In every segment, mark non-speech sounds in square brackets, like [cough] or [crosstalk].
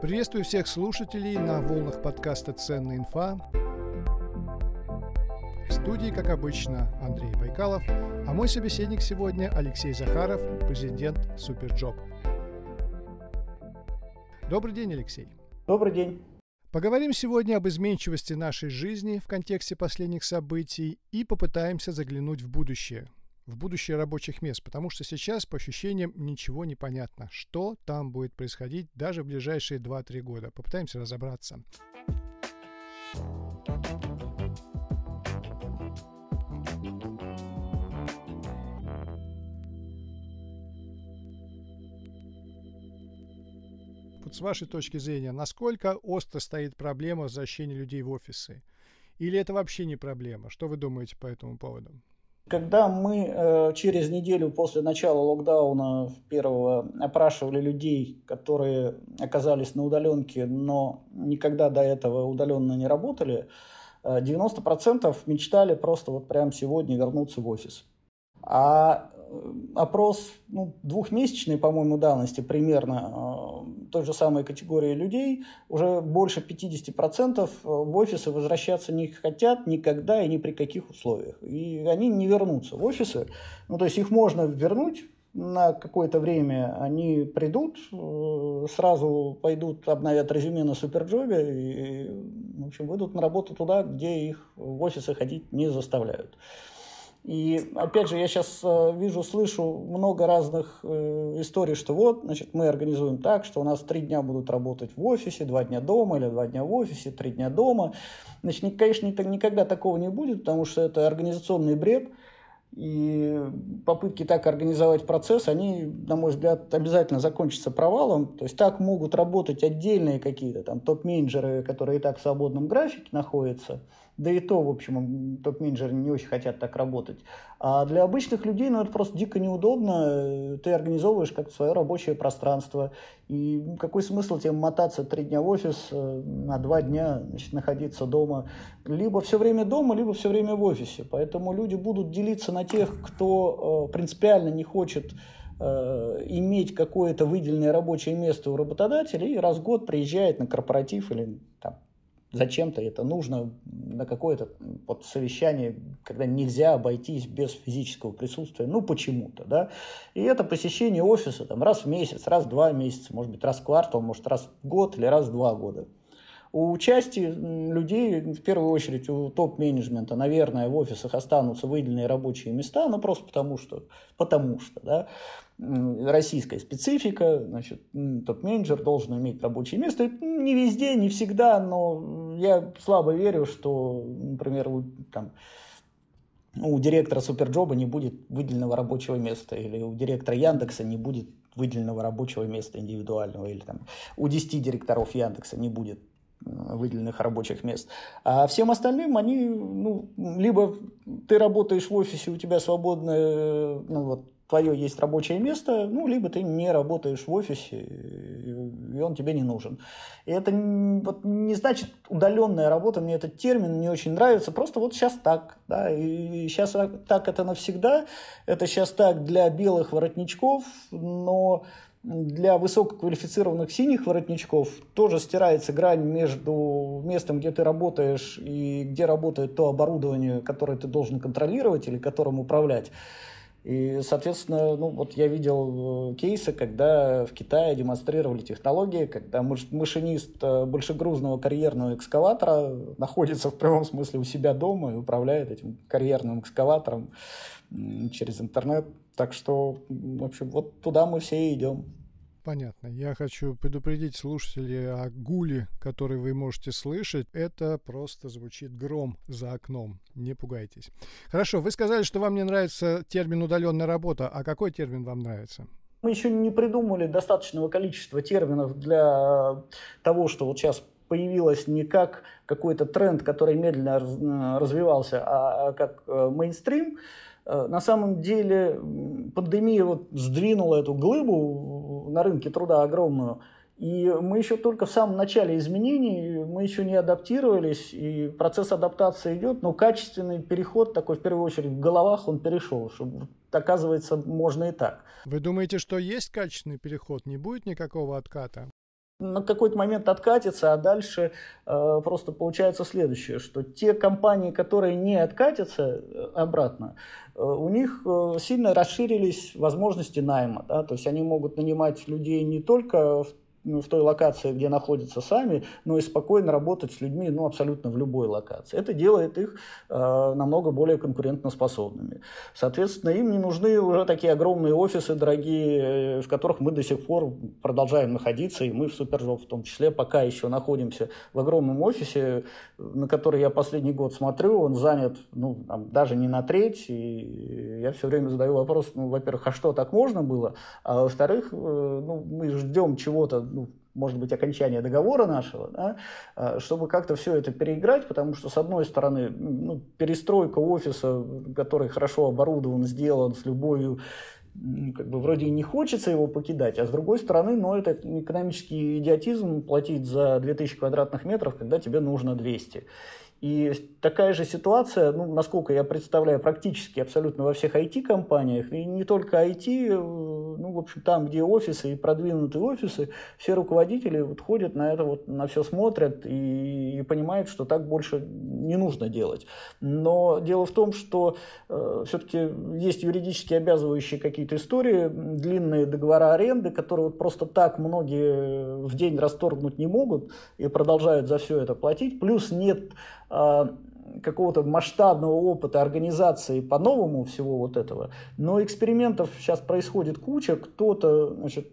Приветствую всех слушателей на волнах подкаста «Ценная инфа». В студии, как обычно, Андрей Байкалов, а мой собеседник сегодня Алексей Захаров, президент Superjob. Добрый день, Алексей. Добрый день. Поговорим сегодня об изменчивости нашей жизни в контексте последних событий и попытаемся заглянуть в будущее, в будущее рабочих мест, потому что сейчас, по ощущениям, ничего не понятно, что там будет происходить даже в ближайшие 2-3 года. Попытаемся разобраться. Вот с вашей точки зрения, насколько остро стоит проблема возвращения людей в офисы? Или это вообще не проблема? Что вы думаете по этому поводу? Когда мы э, через неделю после начала локдауна первого опрашивали людей, которые оказались на удаленке, но никогда до этого удаленно не работали, э, 90% мечтали просто вот прямо сегодня вернуться в офис. А э, опрос ну, двухмесячной, по-моему, давности примерно э, той же самой категории людей, уже больше 50% в офисы возвращаться не хотят никогда и ни при каких условиях. И они не вернутся в офисы. Ну, то есть их можно вернуть на какое-то время, они придут, э, сразу пойдут, обновят резюме на Суперджобе и, в общем, выйдут на работу туда, где их в офисы ходить не заставляют. И опять же, я сейчас э, вижу, слышу много разных э, историй, что вот, значит, мы организуем так, что у нас три дня будут работать в офисе, два дня дома, или два дня в офисе, три дня дома. Значит, конечно, никогда такого не будет, потому что это организационный бред. И попытки так организовать процесс, они, на мой взгляд, обязательно закончатся провалом. То есть так могут работать отдельные какие-то там топ-менеджеры, которые и так в свободном графике находятся – да и то, в общем, топ-менеджеры не очень хотят так работать. А для обычных людей, ну, это просто дико неудобно. Ты организовываешь как-то свое рабочее пространство. И какой смысл тебе мотаться три дня в офис, э, на два дня значит, находиться дома? Либо все время дома, либо все время в офисе. Поэтому люди будут делиться на тех, кто э, принципиально не хочет э, иметь какое-то выделенное рабочее место у работодателя и раз в год приезжает на корпоратив или там, зачем-то это нужно на какое-то вот совещание, когда нельзя обойтись без физического присутствия, ну почему-то, да. И это посещение офиса там раз в месяц, раз в два месяца, может быть, раз в квартал, может, раз в год или раз в два года. У части людей, в первую очередь у топ-менеджмента, наверное, в офисах останутся выделенные рабочие места, ну просто потому что, потому что, да, российская специфика, значит, топ-менеджер должен иметь рабочее место. Не везде, не всегда, но я слабо верю, что, например, у, там, у директора Суперджоба не будет выделенного рабочего места, или у директора Яндекса не будет выделенного рабочего места индивидуального, или там у 10 директоров Яндекса не будет выделенных рабочих мест. А всем остальным они, ну, либо ты работаешь в офисе, у тебя свободное, ну, вот, твое есть рабочее место, ну, либо ты не работаешь в офисе, и он тебе не нужен. И это вот, не значит удаленная работа, мне этот термин не очень нравится, просто вот сейчас так, да, и сейчас так это навсегда, это сейчас так для белых воротничков, но для высококвалифицированных синих воротничков тоже стирается грань между местом, где ты работаешь, и где работает то оборудование, которое ты должен контролировать или которым управлять. И, соответственно, ну, вот я видел э, кейсы, когда в Китае демонстрировали технологии, когда машинист э, большегрузного карьерного экскаватора находится в прямом смысле у себя дома и управляет этим карьерным экскаватором через интернет. Так что, в общем, вот туда мы все и идем. Понятно. Я хочу предупредить слушателей о гуле, который вы можете слышать. Это просто звучит гром за окном. Не пугайтесь. Хорошо, вы сказали, что вам не нравится термин удаленная работа. А какой термин вам нравится? Мы еще не придумали достаточного количества терминов для того, что вот сейчас появилось не как какой-то тренд, который медленно развивался, а как э, мейнстрим. Э, на самом деле пандемия вот сдвинула эту глыбу на рынке труда огромную. И мы еще только в самом начале изменений, мы еще не адаптировались, и процесс адаптации идет, но качественный переход такой, в первую очередь, в головах он перешел, что оказывается, можно и так. Вы думаете, что есть качественный переход, не будет никакого отката? На какой-то момент откатится, а дальше э, просто получается следующее, что те компании, которые не откатятся э, обратно, э, у них э, сильно расширились возможности найма. Да? То есть они могут нанимать людей не только в ну, в той локации, где находятся сами, но и спокойно работать с людьми ну, абсолютно в любой локации. Это делает их э, намного более конкурентоспособными. Соответственно, им не нужны уже такие огромные офисы дорогие, э, в которых мы до сих пор продолжаем находиться, и мы в Супержоп в том числе пока еще находимся в огромном офисе, на который я последний год смотрю, он занят ну, там, даже не на треть, и я все время задаю вопрос, ну, во-первых, а что так можно было, а во-вторых, э, ну, мы ждем чего-то ну, может быть, окончания договора нашего, да, а, чтобы как-то все это переиграть, потому что, с одной стороны, ну, перестройка офиса, который хорошо оборудован, сделан с любовью, как бы вроде и не хочется его покидать, а с другой стороны, ну, это экономический идиотизм платить за 2000 квадратных метров, когда тебе нужно 200. И такая же ситуация, ну, насколько я представляю, практически абсолютно во всех IT-компаниях, и не только IT, э, ну, в общем, там, где офисы и продвинутые офисы, все руководители вот ходят на это, вот, на все смотрят и, и понимают, что так больше не нужно делать. Но дело в том, что э, все-таки есть юридически обязывающие какие-то истории, длинные договора аренды, которые вот просто так многие в день расторгнуть не могут и продолжают за все это платить. Плюс нет какого-то масштабного опыта организации по-новому всего вот этого. Но экспериментов сейчас происходит куча. Кто-то значит,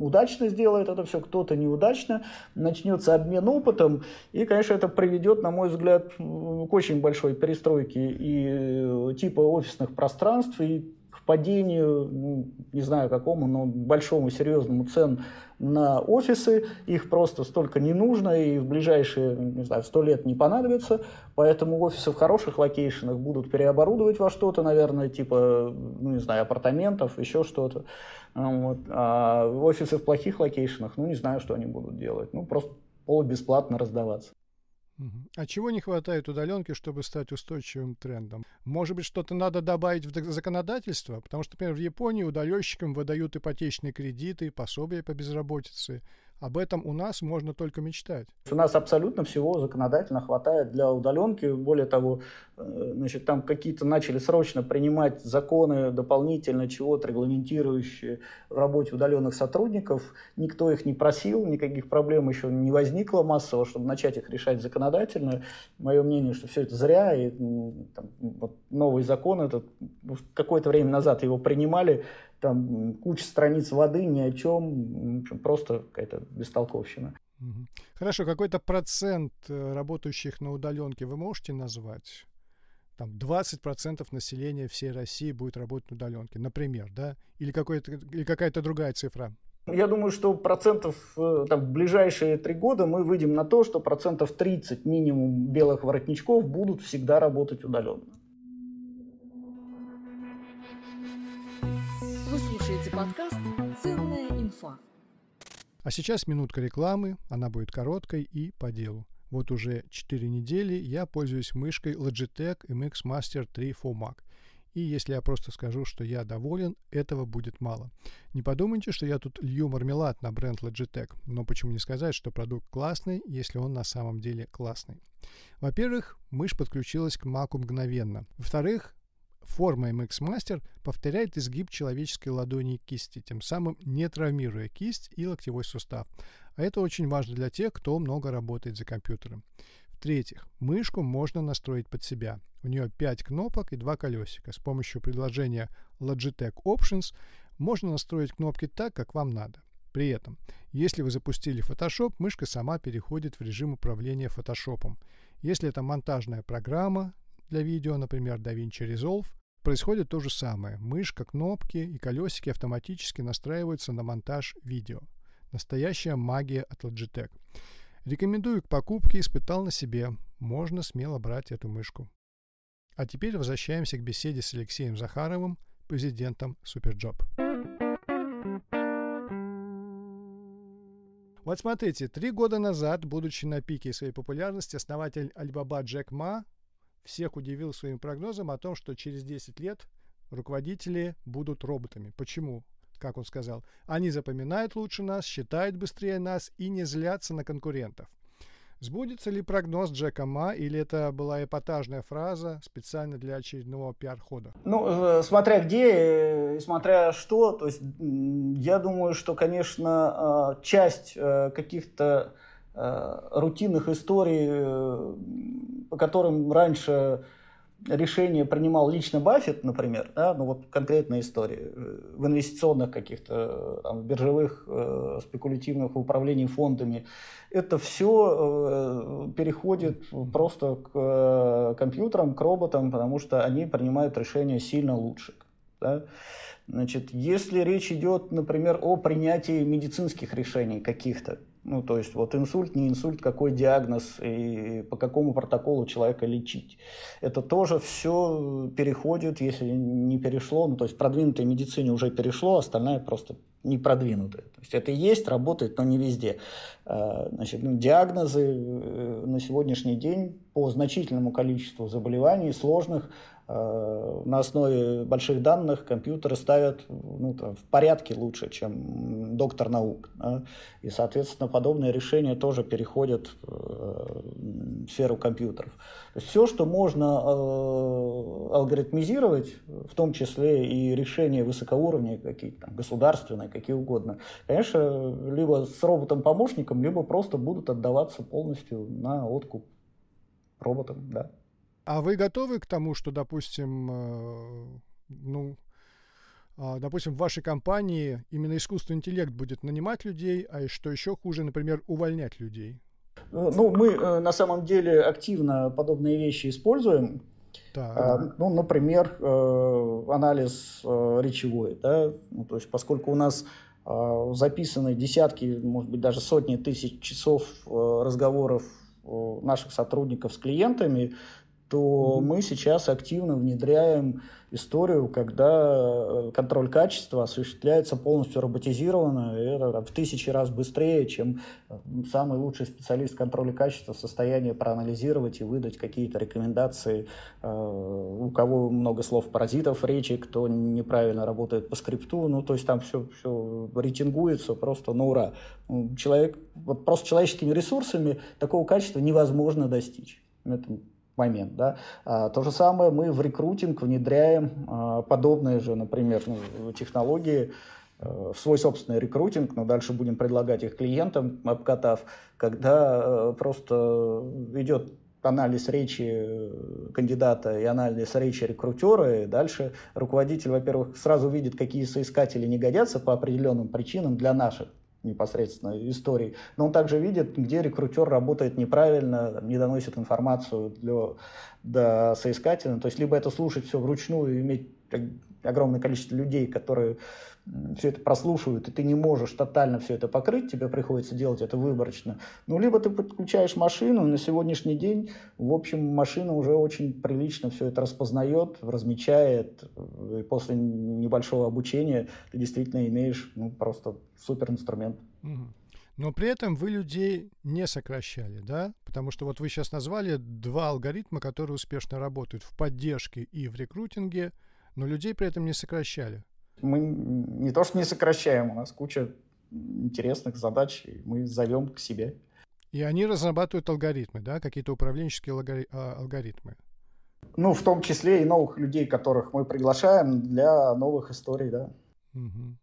удачно сделает это все, кто-то неудачно. Начнется обмен опытом. И, конечно, это приведет, на мой взгляд, к очень большой перестройке и э, типа офисных пространств, и падению, ну, не знаю какому, но большому серьезному цен на офисы, их просто столько не нужно и в ближайшие, не знаю, сто лет не понадобится, поэтому офисы в хороших локейшенах будут переоборудовать во что-то, наверное, типа, ну, не знаю, апартаментов, еще что-то. Вот. А офисы в плохих локейшенах, ну, не знаю, что они будут делать. Ну, просто полубесплатно раздаваться. А чего не хватает удаленки, чтобы стать устойчивым трендом? Может быть, что-то надо добавить в законодательство? Потому что, например, в Японии удаленщикам выдают ипотечные кредиты, пособия по безработице. Об этом у нас можно только мечтать. У нас абсолютно всего законодательно хватает для удаленки. Более того, э, значит, там какие-то начали срочно принимать законы дополнительно чего-то регламентирующие в работе удаленных сотрудников. Никто их не просил, никаких проблем еще не возникло массово, чтобы начать их решать законодательно. Мое мнение, что все это зря. И, там, вот новый закон этот какое-то время назад его принимали, там куча страниц воды, ни о чем, в общем, просто какая-то бестолковщина. Хорошо, какой-то процент э, работающих на удаленке вы можете назвать? Там 20% населения всей России будет работать на удаленке, например, да? Или, или какая-то другая цифра? Я думаю, что процентов э, там, в ближайшие три года мы выйдем на то, что процентов 30 минимум белых воротничков будут всегда работать удаленно. Слушаете подкаст «Ценная инфа». А сейчас минутка рекламы, она будет короткой и по делу. Вот уже 4 недели я пользуюсь мышкой Logitech MX Master 3 for Mac. И если я просто скажу, что я доволен, этого будет мало. Не подумайте, что я тут лью мармелад на бренд Logitech, но почему не сказать, что продукт классный, если он на самом деле классный. Во-первых, мышь подключилась к Mac мгновенно. Во-вторых, Форма MX Master повторяет изгиб человеческой ладони и кисти, тем самым не травмируя кисть и локтевой сустав. А это очень важно для тех, кто много работает за компьютером. В-третьих, мышку можно настроить под себя. У нее 5 кнопок и 2 колесика. С помощью предложения Logitech Options можно настроить кнопки так, как вам надо. При этом, если вы запустили Photoshop, мышка сама переходит в режим управления Photoshop. Если это монтажная программа для видео, например, DaVinci Resolve, Происходит то же самое. Мышка, кнопки и колесики автоматически настраиваются на монтаж видео. Настоящая магия от Logitech. Рекомендую к покупке, испытал на себе. Можно смело брать эту мышку. А теперь возвращаемся к беседе с Алексеем Захаровым, президентом Superjob. Вот смотрите, три года назад, будучи на пике своей популярности, основатель Alibaba Джек Ма всех удивил своим прогнозом о том, что через 10 лет руководители будут роботами. Почему? как он сказал. Они запоминают лучше нас, считают быстрее нас и не злятся на конкурентов. Сбудется ли прогноз Джека Ма, или это была эпатажная фраза специально для очередного пиар-хода? Ну, э, смотря где, э, смотря что. То есть, я думаю, что, конечно, э, часть каких-то рутинных историй, по которым раньше решение принимал лично Баффет, например, да, ну вот конкретная история, в инвестиционных каких-то там, биржевых э, спекулятивных управлений фондами, это все э, переходит просто к э, компьютерам, к роботам, потому что они принимают решения сильно лучше. Да? Значит, если речь идет, например, о принятии медицинских решений каких-то, ну, то есть вот инсульт, не инсульт, какой диагноз и по какому протоколу человека лечить. Это тоже все переходит, если не перешло, ну, то есть в продвинутой медицине уже перешло, остальное просто не продвинутое. То есть это есть, работает, но не везде. А, значит, ну, диагнозы э, на сегодняшний день по значительному количеству заболеваний сложных на основе больших данных компьютеры ставят ну, там, в порядке лучше, чем доктор наук. Да? И, соответственно, подобные решения тоже переходят э, в сферу компьютеров. Все, что можно э, алгоритмизировать, в том числе и решения высокоуровневые, какие-то там, государственные, какие угодно, конечно, либо с роботом-помощником, либо просто будут отдаваться полностью на откуп роботам. Да. А вы готовы к тому, что, допустим, э, ну, э, допустим, в вашей компании именно искусственный интеллект будет нанимать людей, а что еще хуже, например, увольнять людей? Э, ну, мы э, на самом деле активно подобные вещи используем. Так. А, ну, например, анализ речевой, да, ну, то есть поскольку у нас э, записаны десятки, может быть, даже сотни тысяч часов разговоров наших сотрудников с клиентами, то mm-hmm. мы сейчас активно внедряем историю, когда э, контроль качества осуществляется полностью роботизированно, это в тысячи раз быстрее, чем э, самый лучший специалист контроля качества в состоянии проанализировать и выдать какие-то рекомендации. Э, у кого много слов паразитов в речи, кто неправильно работает по скрипту, ну, то есть там все, все рейтингуется просто на ура. Человек, вот просто человеческими ресурсами такого качества невозможно достичь. Это момент. Да? А, то же самое мы в рекрутинг внедряем а, подобные же, например, ну, технологии э, в свой собственный рекрутинг, но дальше будем предлагать их клиентам, обкатав, когда э, просто идет анализ речи э, кандидата и анализ речи рекрутера, и дальше руководитель, во-первых, сразу видит, какие соискатели не годятся по определенным причинам для наших непосредственно историй. Но он также видит, где рекрутер работает неправильно, не доносит информацию для, до соискателя. То есть либо это слушать все вручную, иметь огромное количество людей, которые все это прослушивают, и ты не можешь тотально все это покрыть, тебе приходится делать это выборочно. Ну, либо ты подключаешь машину, на сегодняшний день, в общем, машина уже очень прилично все это распознает, размечает, и после небольшого обучения ты действительно имеешь ну, просто супер инструмент. Но при этом вы людей не сокращали, да? Потому что вот вы сейчас назвали два алгоритма, которые успешно работают в поддержке и в рекрутинге, но людей при этом не сокращали мы не то что не сокращаем, у нас куча интересных задач, и мы зовем к себе. И они разрабатывают алгоритмы, да, какие-то управленческие а, алгоритмы. Ну, в том числе и новых людей, которых мы приглашаем для новых историй, да. Угу.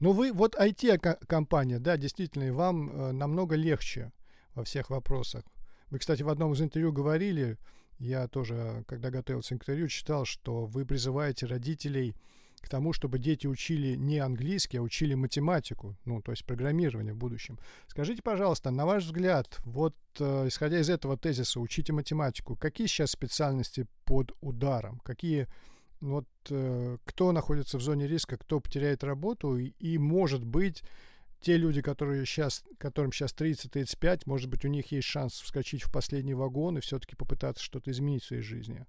Ну, вы вот IT-компания, да, действительно, и вам э, намного легче во всех вопросах. Вы, кстати, в одном из интервью говорили, я тоже, когда готовился к интервью, читал, что вы призываете родителей к тому, чтобы дети учили не английский, а учили математику, ну, то есть программирование в будущем. Скажите, пожалуйста, на ваш взгляд, вот э, исходя из этого тезиса «учите математику», какие сейчас специальности под ударом? Какие, вот, э, кто находится в зоне риска, кто потеряет работу, и, и может быть, те люди, которые сейчас, которым сейчас 30-35, может быть, у них есть шанс вскочить в последний вагон и все-таки попытаться что-то изменить в своей жизни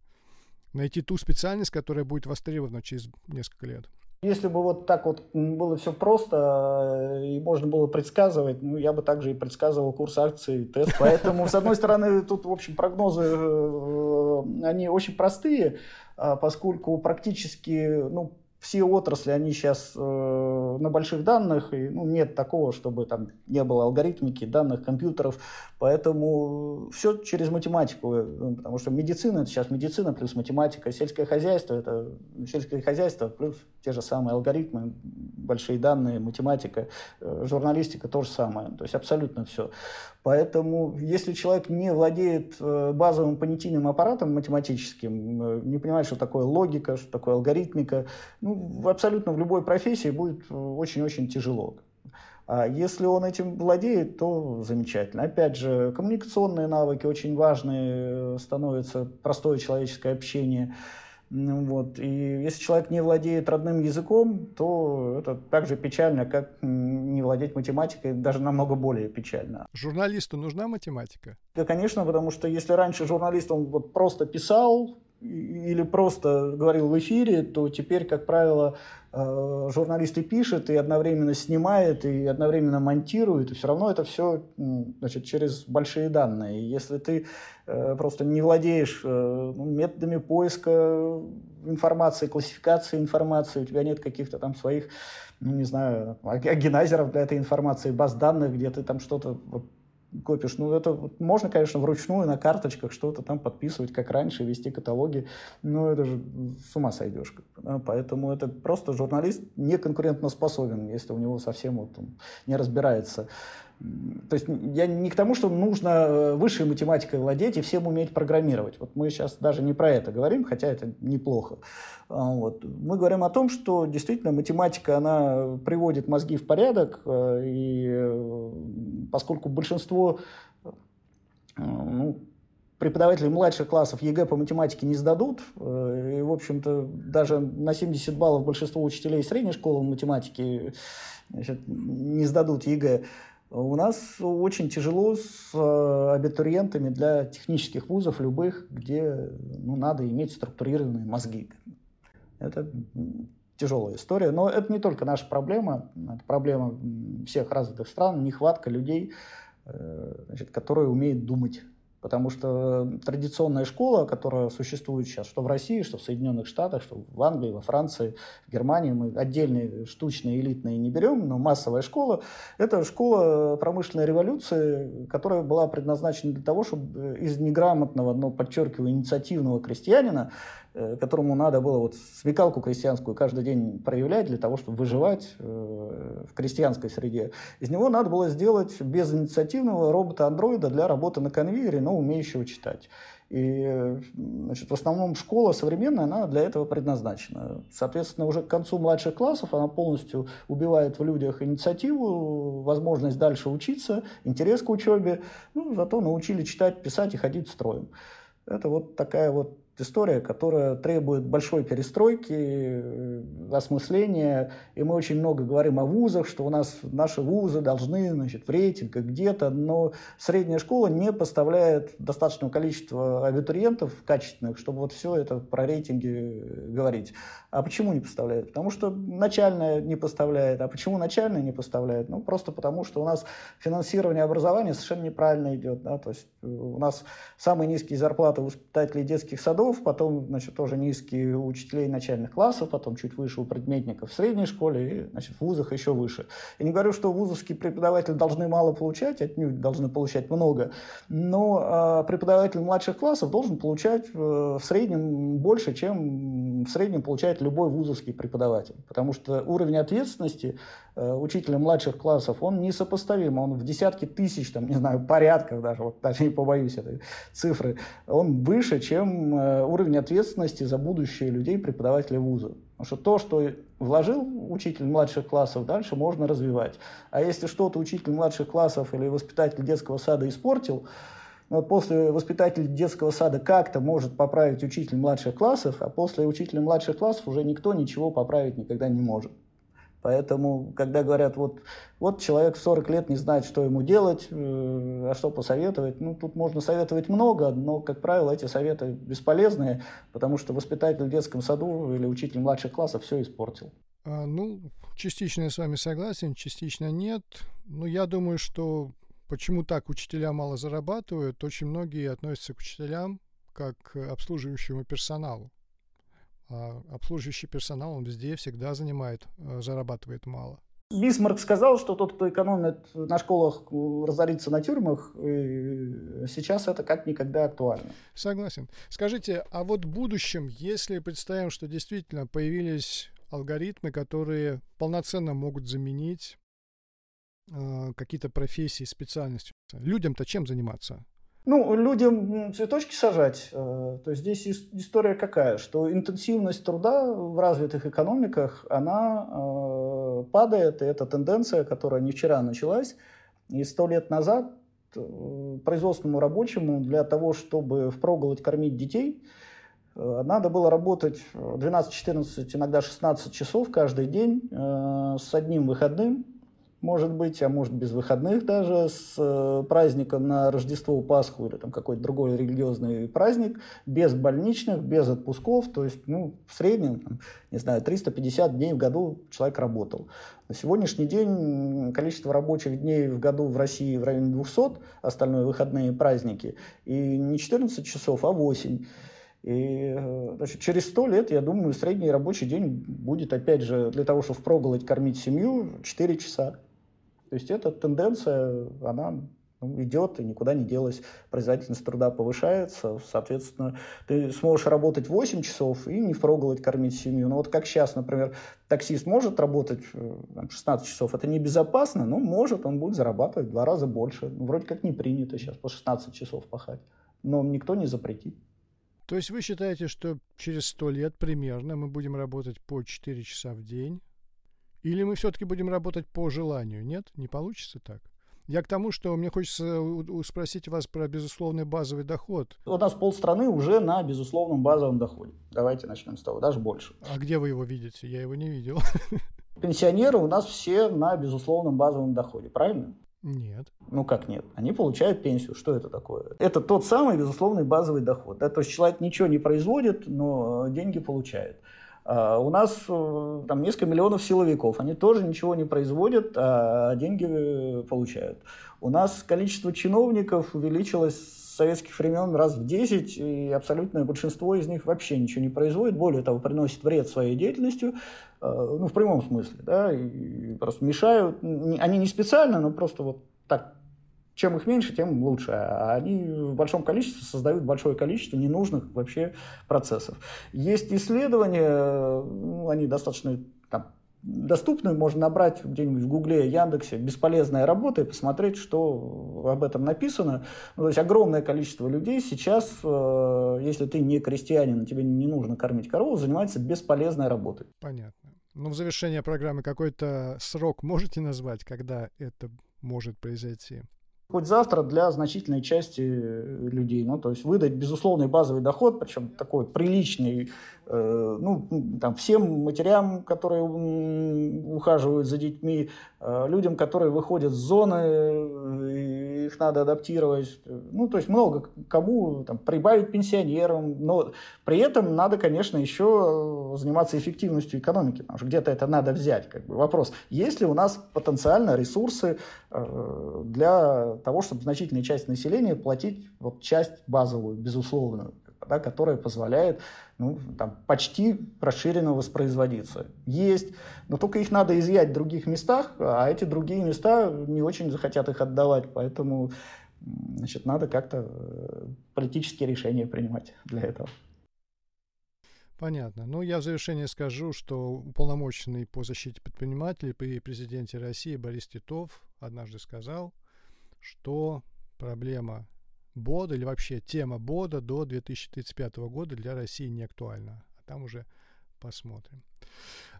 найти ту специальность, которая будет востребована через несколько лет. Если бы вот так вот было все просто э, и можно было предсказывать, ну, я бы также и предсказывал курс акций, тест. Поэтому, с одной стороны, тут, в общем, прогнозы, э, они очень простые, а поскольку практически, ну, все отрасли, они сейчас э, на больших данных, и ну, нет такого, чтобы там не было алгоритмики, данных, компьютеров, поэтому все через математику, э, потому что медицина, это сейчас медицина плюс математика, сельское хозяйство, это сельское хозяйство плюс те же самые алгоритмы, большие данные, математика, э, журналистика, то же самое, то есть абсолютно все. Поэтому, если человек не владеет э, базовым понятийным аппаратом математическим, э, не понимает, что такое логика, что такое алгоритмика, ну, абсолютно в любой профессии будет э, очень-очень тяжело. А если он этим владеет, то замечательно. Опять же, коммуникационные навыки очень важные становятся, простое человеческое общение – ну вот. И если человек не владеет родным языком, то это так же печально, как не владеть математикой, даже намного более печально. Журналисту нужна математика? Да, конечно, потому что если раньше журналист он вот просто писал, или просто говорил в эфире, то теперь, как правило, э, журналист и пишет, и одновременно снимает, и одновременно монтирует, и все равно это все значит, через большие данные. Если ты э, просто не владеешь э, ну, методами поиска информации, классификации информации, у тебя нет каких-то там своих, ну, не знаю, агенайзеров для этой информации, баз данных, где ты там что-то копишь. Ну, это можно, конечно, вручную на карточках что-то там подписывать, как раньше, вести каталоги, но это же с ума сойдешь. Поэтому это просто журналист не конкурентно способен, если у него совсем вот он не разбирается то есть я не к тому, что нужно э, высшей математикой владеть и всем уметь программировать. Вот мы сейчас даже не про это говорим, хотя это неплохо. А, вот. Мы говорим о том, что действительно математика, она приводит мозги в порядок, э, и э, поскольку большинство ну, преподаватели младших классов ЕГЭ по математике не сдадут. И, в общем-то, даже на 70 баллов большинство учителей средней школы математики значит, не сдадут ЕГЭ. У нас очень тяжело с э, абитуриентами для технических вузов любых, где ну, надо иметь структурированные мозги. Это тяжелая история, но это не только наша проблема, это проблема всех развитых стран, нехватка людей, э, значит, которые умеют думать Потому что традиционная школа, которая существует сейчас, что в России, что в Соединенных Штатах, что в Англии, во Франции, в Германии, мы отдельные штучные элитные не берем, но массовая школа, это школа промышленной революции, которая была предназначена для того, чтобы из неграмотного, но, подчеркиваю, инициативного крестьянина Э, которому надо было вот смекалку крестьянскую каждый день проявлять для того, чтобы выживать э, в крестьянской среде. Из него надо было сделать безинициативного робота-андроида для работы на конвейере, но умеющего читать. И значит, в основном школа современная, она для этого предназначена. Соответственно, уже к концу младших классов она полностью убивает в людях инициативу, возможность дальше учиться, интерес к учебе. Ну, зато научили читать, писать и ходить строем. Это вот такая вот история, которая требует большой перестройки, э, осмысления. И мы очень много говорим о вузах, что у нас наши вузы должны значит, в рейтингах где-то, но средняя школа не поставляет достаточного количества абитуриентов качественных, чтобы вот все это про рейтинги говорить. А почему не поставляет? Потому что начальная не поставляет. А почему начальная не поставляет? Ну, просто потому, что у нас финансирование образования совершенно неправильно идет. Да? То есть э, у нас самые низкие зарплаты у воспитателей детских садов, потом, значит, тоже низкие у учителей начальных классов, потом чуть выше у предметников в средней школе и, значит, в вузах еще выше. Я не говорю, что вузовские преподаватели должны мало получать, отнюдь должны получать много, но э, преподаватель младших классов должен получать э, в среднем больше, чем в среднем получает любой вузовский преподаватель, потому что уровень ответственности учителя младших классов, он несопоставим, он в десятки тысяч, там, не знаю, порядков даже, вот даже не побоюсь этой цифры, он выше, чем э, уровень ответственности за будущее людей, преподавателей вуза. Потому что то, что вложил учитель младших классов, дальше можно развивать. А если что-то учитель младших классов или воспитатель детского сада испортил, вот после воспитателя детского сада как-то может поправить учитель младших классов, а после учителя младших классов уже никто ничего поправить никогда не может. Поэтому, когда говорят, вот, вот человек в 40 лет не знает, что ему делать, э, а что посоветовать, ну, тут можно советовать много, но, как правило, эти советы бесполезные, потому что воспитатель в детском саду или учитель младших классов все испортил. А, ну, частично я с вами согласен, частично нет. Но я думаю, что почему так учителя мало зарабатывают, очень многие относятся к учителям как к обслуживающему персоналу. А обслуживающий персонал, он везде всегда занимает, э, зарабатывает мало. Бисмарк сказал, что тот, кто экономит на школах, разорится на тюрьмах, и сейчас это как никогда актуально. Согласен. Скажите, а вот в будущем, если представим, что действительно появились алгоритмы, которые полноценно могут заменить э, какие-то профессии, специальности, людям-то чем заниматься? Ну, людям цветочки сажать. Э, то здесь история какая, что интенсивность труда в развитых экономиках, она э, падает, и это тенденция, которая не вчера началась. И сто лет назад э, производственному рабочему для того, чтобы впроголодь кормить детей, надо было работать 12-14, иногда 16 часов каждый день с одним выходным, может быть, а может без выходных даже, с э, праздником на Рождество, Пасху или там какой-то другой религиозный праздник, без больничных, без отпусков, то есть, ну, в среднем, там, не знаю, 350 дней в году человек работал. На сегодняшний день количество рабочих дней в году в России в районе 200, остальное выходные праздники, и не 14 часов, а 8. И э, значит, через сто лет, я думаю, средний рабочий день будет, опять же, для того, чтобы впроголодь кормить семью, 4 часа. То есть эта тенденция, она ну, идет и никуда не делась. Производительность труда повышается, соответственно, ты сможешь работать 8 часов и не впроголодь кормить семью. Но вот как сейчас, например, таксист может работать 16 э, часов, это небезопасно, но может, он будет зарабатывать в два раза больше. Ну, вроде как не принято сейчас по 16 часов пахать, но никто не запретит. То есть вы считаете, что через 100 лет примерно мы будем работать по 4 часа в день, или мы все-таки будем работать по желанию? Нет? Не получится так? Я к тому, что мне хочется спросить вас про безусловный базовый доход. У нас полстраны уже на безусловном базовом доходе. Давайте начнем с того, даже больше. А где вы его видите? Я его не видел. [laughs] Пенсионеры у нас все на безусловном базовом доходе, правильно? Нет. Ну как нет? Они получают пенсию. Что это такое? Это тот самый безусловный базовый доход. Да? То есть человек ничего не производит, но деньги получает. А у нас э, там несколько миллионов силовиков, они тоже ничего не производят, а деньги э, получают. У нас количество чиновников увеличилось с советских времен раз в 10, и абсолютное большинство из них вообще ничего не производит, более того, приносит вред своей деятельностью, э, ну, в прямом смысле, да, и просто мешают, они не специально, но просто вот так чем их меньше, тем лучше. А они в большом количестве создают большое количество ненужных вообще процессов. Есть исследования, ну, они достаточно там, доступны, можно набрать где-нибудь в Гугле, Яндексе «бесполезная работа» и посмотреть, что об этом написано. Ну, то есть огромное количество людей сейчас, э, если ты не крестьянин, тебе не нужно кормить корову, занимается бесполезной работой. Понятно. Ну, в завершение программы какой-то срок можете назвать, когда это может произойти? Хоть завтра для значительной части людей. Ну, то есть выдать безусловный базовый доход, причем такой приличный, э, ну, там, всем матерям, которые ухаживают за детьми, э, людям, которые выходят с зоны, э, их надо адаптировать. Ну, то есть много кому там, прибавить пенсионерам, но при этом надо, конечно, еще заниматься эффективностью экономики, потому что где-то это надо взять. Как бы. Вопрос, есть ли у нас потенциально ресурсы для того, чтобы значительная часть населения платить вот часть базовую, безусловную, да, которая позволяет ну, там, почти расширенно воспроизводиться. Есть, но только их надо изъять в других местах, а эти другие места не очень захотят их отдавать, поэтому значит, надо как-то э, политические решения принимать для этого. Понятно. Ну, я в завершение скажу, что уполномоченный по защите предпринимателей при президенте России Борис Титов однажды сказал – что проблема БОДа или вообще тема БОДа до 2035 года для России не актуальна. А там уже посмотрим.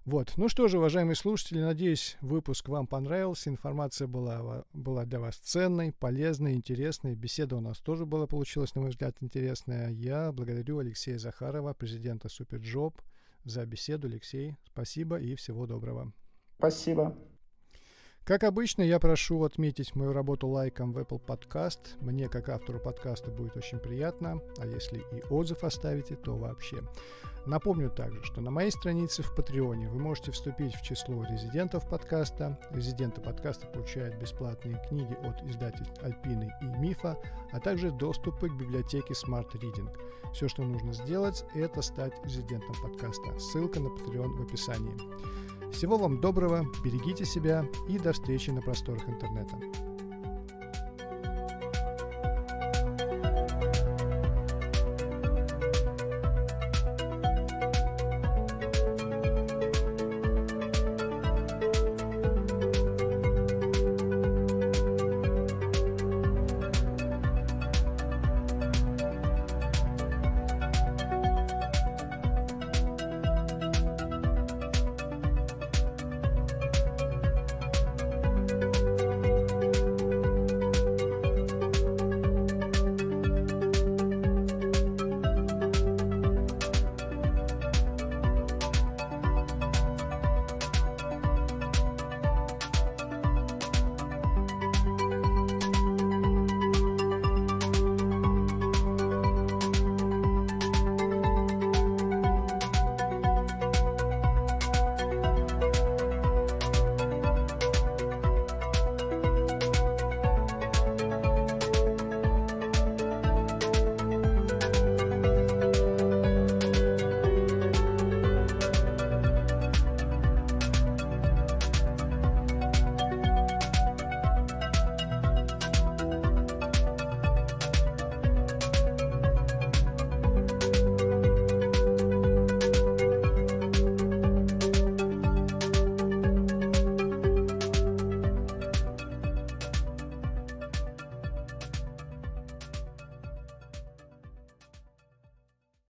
Вот. Ну что же, уважаемые слушатели, надеюсь, выпуск вам понравился. Информация была, была для вас ценной, полезной, интересной. Беседа у нас тоже была, получилась, на мой взгляд, интересная. Я благодарю Алексея Захарова, президента Superjob, за беседу. Алексей, спасибо и всего доброго. Спасибо. Как обычно, я прошу отметить мою работу лайком в Apple Podcast. Мне, как автору подкаста, будет очень приятно. А если и отзыв оставите, то вообще. Напомню также, что на моей странице в Патреоне вы можете вступить в число резидентов подкаста. Резиденты подкаста получают бесплатные книги от издательств Альпины и Мифа, а также доступы к библиотеке Smart Reading. Все, что нужно сделать, это стать резидентом подкаста. Ссылка на Patreon в описании. Всего вам доброго, берегите себя и до встречи на просторах интернета.